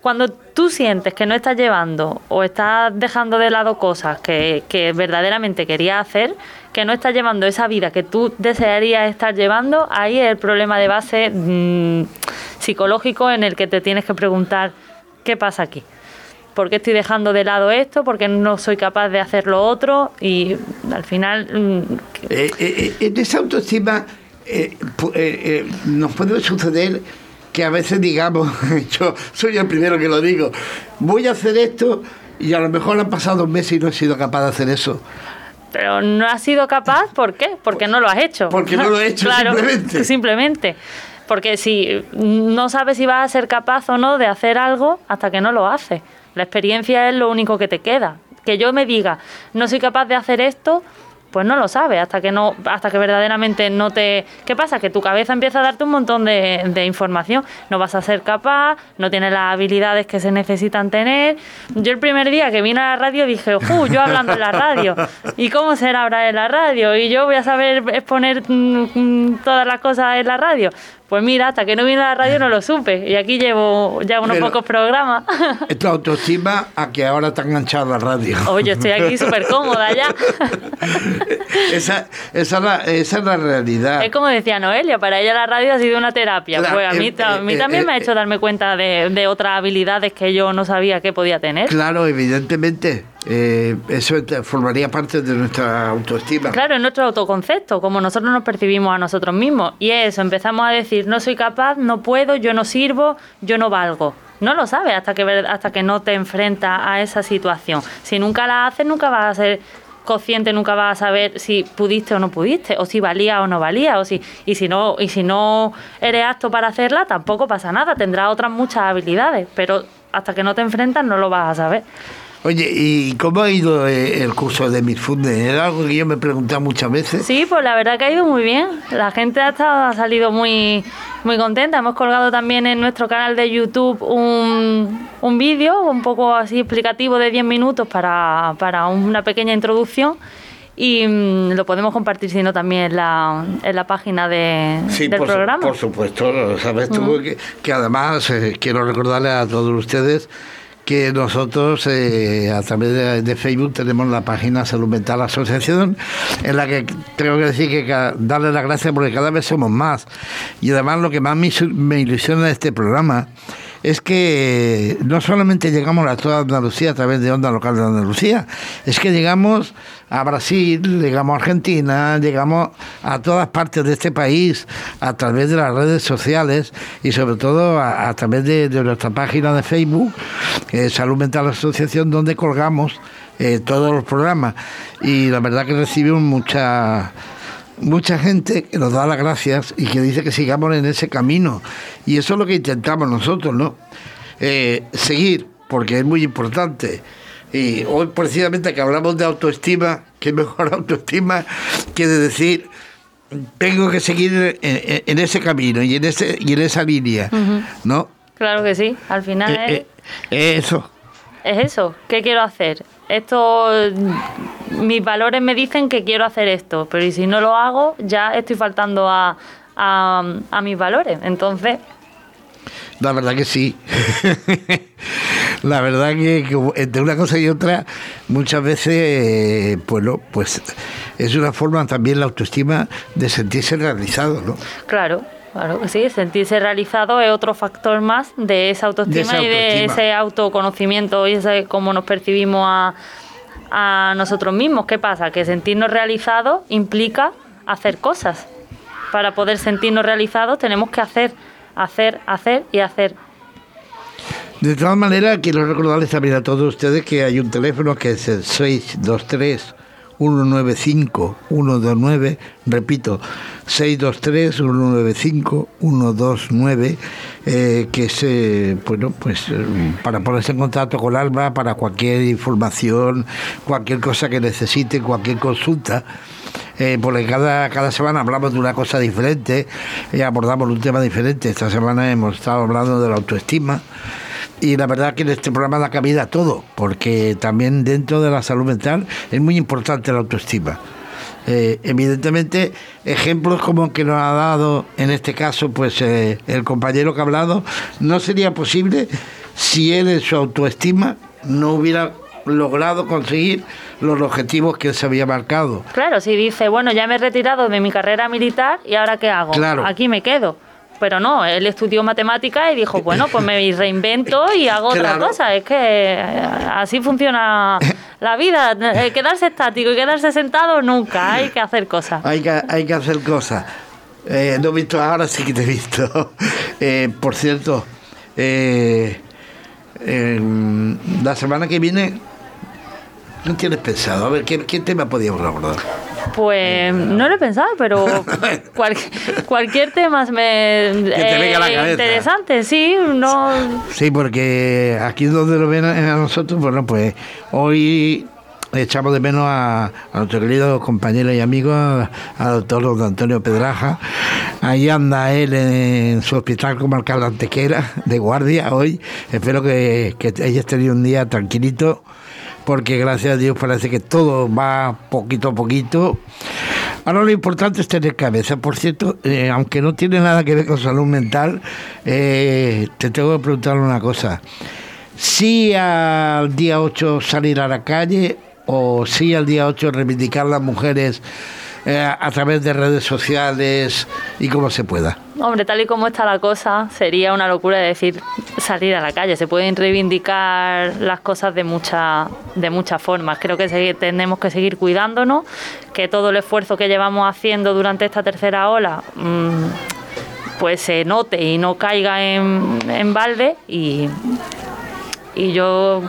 cuando tú sientes que no estás llevando o estás dejando de lado cosas que, verdaderamente querías hacer, que no estás llevando esa vida que tú desearías estar llevando, ahí es el problema de base mm, psicológico en el que te tienes que preguntar qué pasa aquí. ¿Por qué estoy dejando de lado esto? ¿Por qué no soy capaz de hacer lo otro? Y al final... Mm, eh, eh, eh, en esa autoestima nos puede suceder que a veces digamos, yo soy el primero que lo digo, voy a hacer esto y a lo mejor han pasado dos meses y no he sido capaz de hacer eso. Pero no has sido capaz, ¿por qué? Porque no lo has hecho. Porque no lo he hecho, simplemente. Simplemente. Porque si no sabes si vas a ser capaz o no de hacer algo hasta que no lo haces. La experiencia es lo único que te queda. Que yo me diga, no soy capaz de hacer esto, pues no lo sabes hasta que no hasta que verdaderamente no te qué pasa que tu cabeza empieza a darte un montón de, información. No vas a ser capaz no tienes las habilidades que se necesitan tener. Yo el primer día que vine a la radio dije uh, yo hablando en la radio y cómo será hablar en la radio y yo voy a saber exponer mm, mm, todas las cosas en la radio pues mira, hasta que no vine a la radio no lo supe. Y aquí llevo ya unos pocos programas. Esto autoestima a que ahora te enganchado a la radio. Oye, estoy aquí súper cómoda ya. esa, esa, es la, realidad. Es como decía Noelia, para ella la radio ha sido una terapia. pues a mí, eh, a mí eh, también me ha eh, hecho darme cuenta de, de otras habilidades que yo no sabía que podía tener. Claro, evidentemente. Eh, eso formaría parte de nuestra autoestima. Claro, es nuestro autoconcepto, como nosotros nos percibimos a nosotros mismos. Y eso, empezamos a decir, no soy capaz, no puedo, yo no sirvo, yo no valgo. No lo sabes hasta que, hasta que no te enfrentas a esa situación. Si nunca la haces, nunca vas a ser consciente, nunca vas a saber si pudiste o no pudiste, o si valía o no valía, o si, y si no, y si no eres apto para hacerla, tampoco pasa nada, tendrás otras muchas habilidades, pero hasta que no te enfrentas no lo vas a saber. Oye, ¿y cómo ha ido eh, el curso de Mitfunde? Era algo que yo me he preguntado muchas veces. Sí, pues la verdad que ha ido muy bien. La gente ha, estado, ha salido muy, muy contenta. Hemos colgado también en nuestro canal de YouTube un, un vídeo un poco así explicativo de 10 minutos para, para una pequeña introducción y mm, lo podemos compartir si no también en la, en la página de, sí, del por programa. por supuesto, sabes tú que, que, además eh, quiero recordarle a todos ustedes que nosotros eh, a través de, Facebook tenemos la página Salud Mental Asociación, en la que tengo que decir que darle las gracias porque cada vez somos más. Y además lo que más me, me ilusiona de este programa es que no solamente llegamos a toda Andalucía a través de Onda Local de Andalucía, es que llegamos a Brasil, llegamos a Argentina, llegamos a todas partes de este país a través de las redes sociales y sobre todo a, través de, nuestra página de Facebook, Salud Mental Asociación, donde colgamos eh, todos los programas. Y la verdad que recibimos mucha mucha gente que nos da las gracias y que dice que sigamos en ese camino. Y eso es lo que intentamos nosotros, ¿no? Eh, seguir, porque es muy importante. Y hoy precisamente que hablamos de autoestima, qué mejor autoestima que de decir, tengo que seguir en, ese camino y en, ese, y en esa línea, ¿no? Claro que sí, al final eh, es... eso. Es eso, ¿qué quiero hacer? Esto, mis valores me dicen que quiero hacer esto, pero si no lo hago, ya estoy faltando a, a, mis valores. Entonces... La verdad que sí. La verdad que, entre una cosa y otra, muchas veces, bueno, pues es una forma también la autoestima de sentirse realizado, ¿no? Claro, Claro que sí, sentirse realizado es otro factor más de esa autoestima, y de ese autoconocimiento y ese cómo nos percibimos a, a nosotros mismos. ¿Qué pasa? Que sentirnos realizados implica hacer cosas. Para poder sentirnos realizados tenemos que hacer, hacer, hacer y hacer. De todas maneras, quiero recordarles también a todos ustedes que hay un teléfono que es el 623 195-129, repito, 623-195-129, eh, que es, eh, bueno, pues eh, para ponerse en contacto con Alba, para cualquier información, cualquier cosa que necesite, cualquier consulta. porque cada, cada semana hablamos de una cosa diferente y abordamos un tema diferente. Esta semana hemos estado hablando de la autoestima y la verdad que en este programa da cabida a todo, porque también dentro de la salud mental es muy importante la autoestima. Eh, evidentemente, ejemplos como el que nos ha dado en este caso pues eh, el compañero que ha hablado, no sería posible si él en su autoestima no hubiera logrado conseguir los objetivos que él se había marcado. Claro, si dice, bueno, ya me he retirado de mi carrera militar y ahora qué hago? Claro. Aquí me quedo pero no, él estudió matemáticas y dijo, bueno, pues me reinvento y hago otra cosa. Es que eh, así funciona la vida. Eh, quedarse estático y quedarse sentado nunca, hay que hacer cosas. Hay que, hay que hacer cosas. Eh, no he visto ahora, sí que te he visto. por cierto, la semana que viene, ¿qué tienes pensado? A ver, ¿qué, qué tema podíamos abordar? Pues no lo he pensado, pero cualquier tema me eh, interesante, sí, no. Sí, porque aquí donde lo ven a nosotros, bueno, pues hoy echamos de menos a, nuestro querido compañero y amigo, al doctor don Antonio Pedraja. Ahí anda él en, su hospital comarcal Antequera, de guardia hoy. Espero que, que hayas tenido un día tranquilito porque gracias a Dios parece que todo va poquito a poquito. Ahora lo importante es tener cabeza. Por cierto, eh, aunque no tiene nada que ver con salud mental, eh, te tengo que preguntar una cosa. ¿Sí al día 8 salir a la calle o sí al día 8 reivindicar las mujeres eh, a través de redes sociales y como se pueda. Hombre, tal y como está la cosa, sería una locura decir salir a la calle. Se pueden reivindicar las cosas de, mucha, de muchas formas. Creo que tenemos que seguir cuidándonos, que todo el esfuerzo que llevamos haciendo durante esta tercera ola mm, pues se note y no caiga en, balde y yo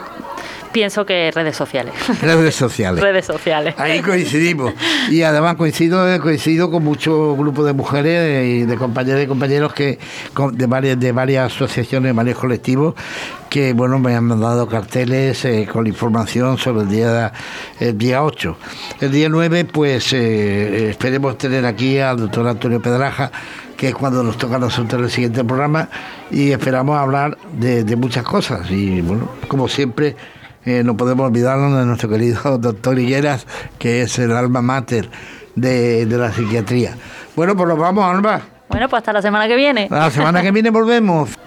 pienso que redes sociales. Redes sociales. redes sociales. Ahí coincidimos. Y además coincido, coincido con muchos grupos de mujeres y de compañeros y compañeros que de varias, de varias asociaciones, varios colectivos que bueno me han mandado carteles eh, con información sobre el día el día 8. El día 9 pues eh, esperemos tener aquí al doctor Antonio Pedraja que es cuando nos toca a nosotros el siguiente programa y esperamos hablar de, de muchas cosas y bueno, como siempre eh, no podemos olvidarnos de nuestro querido doctor Higueras, que es el alma mater de, la psiquiatría. Bueno, pues nos vamos, Alba. Bueno, pues hasta la semana que viene. La semana que viene volvemos.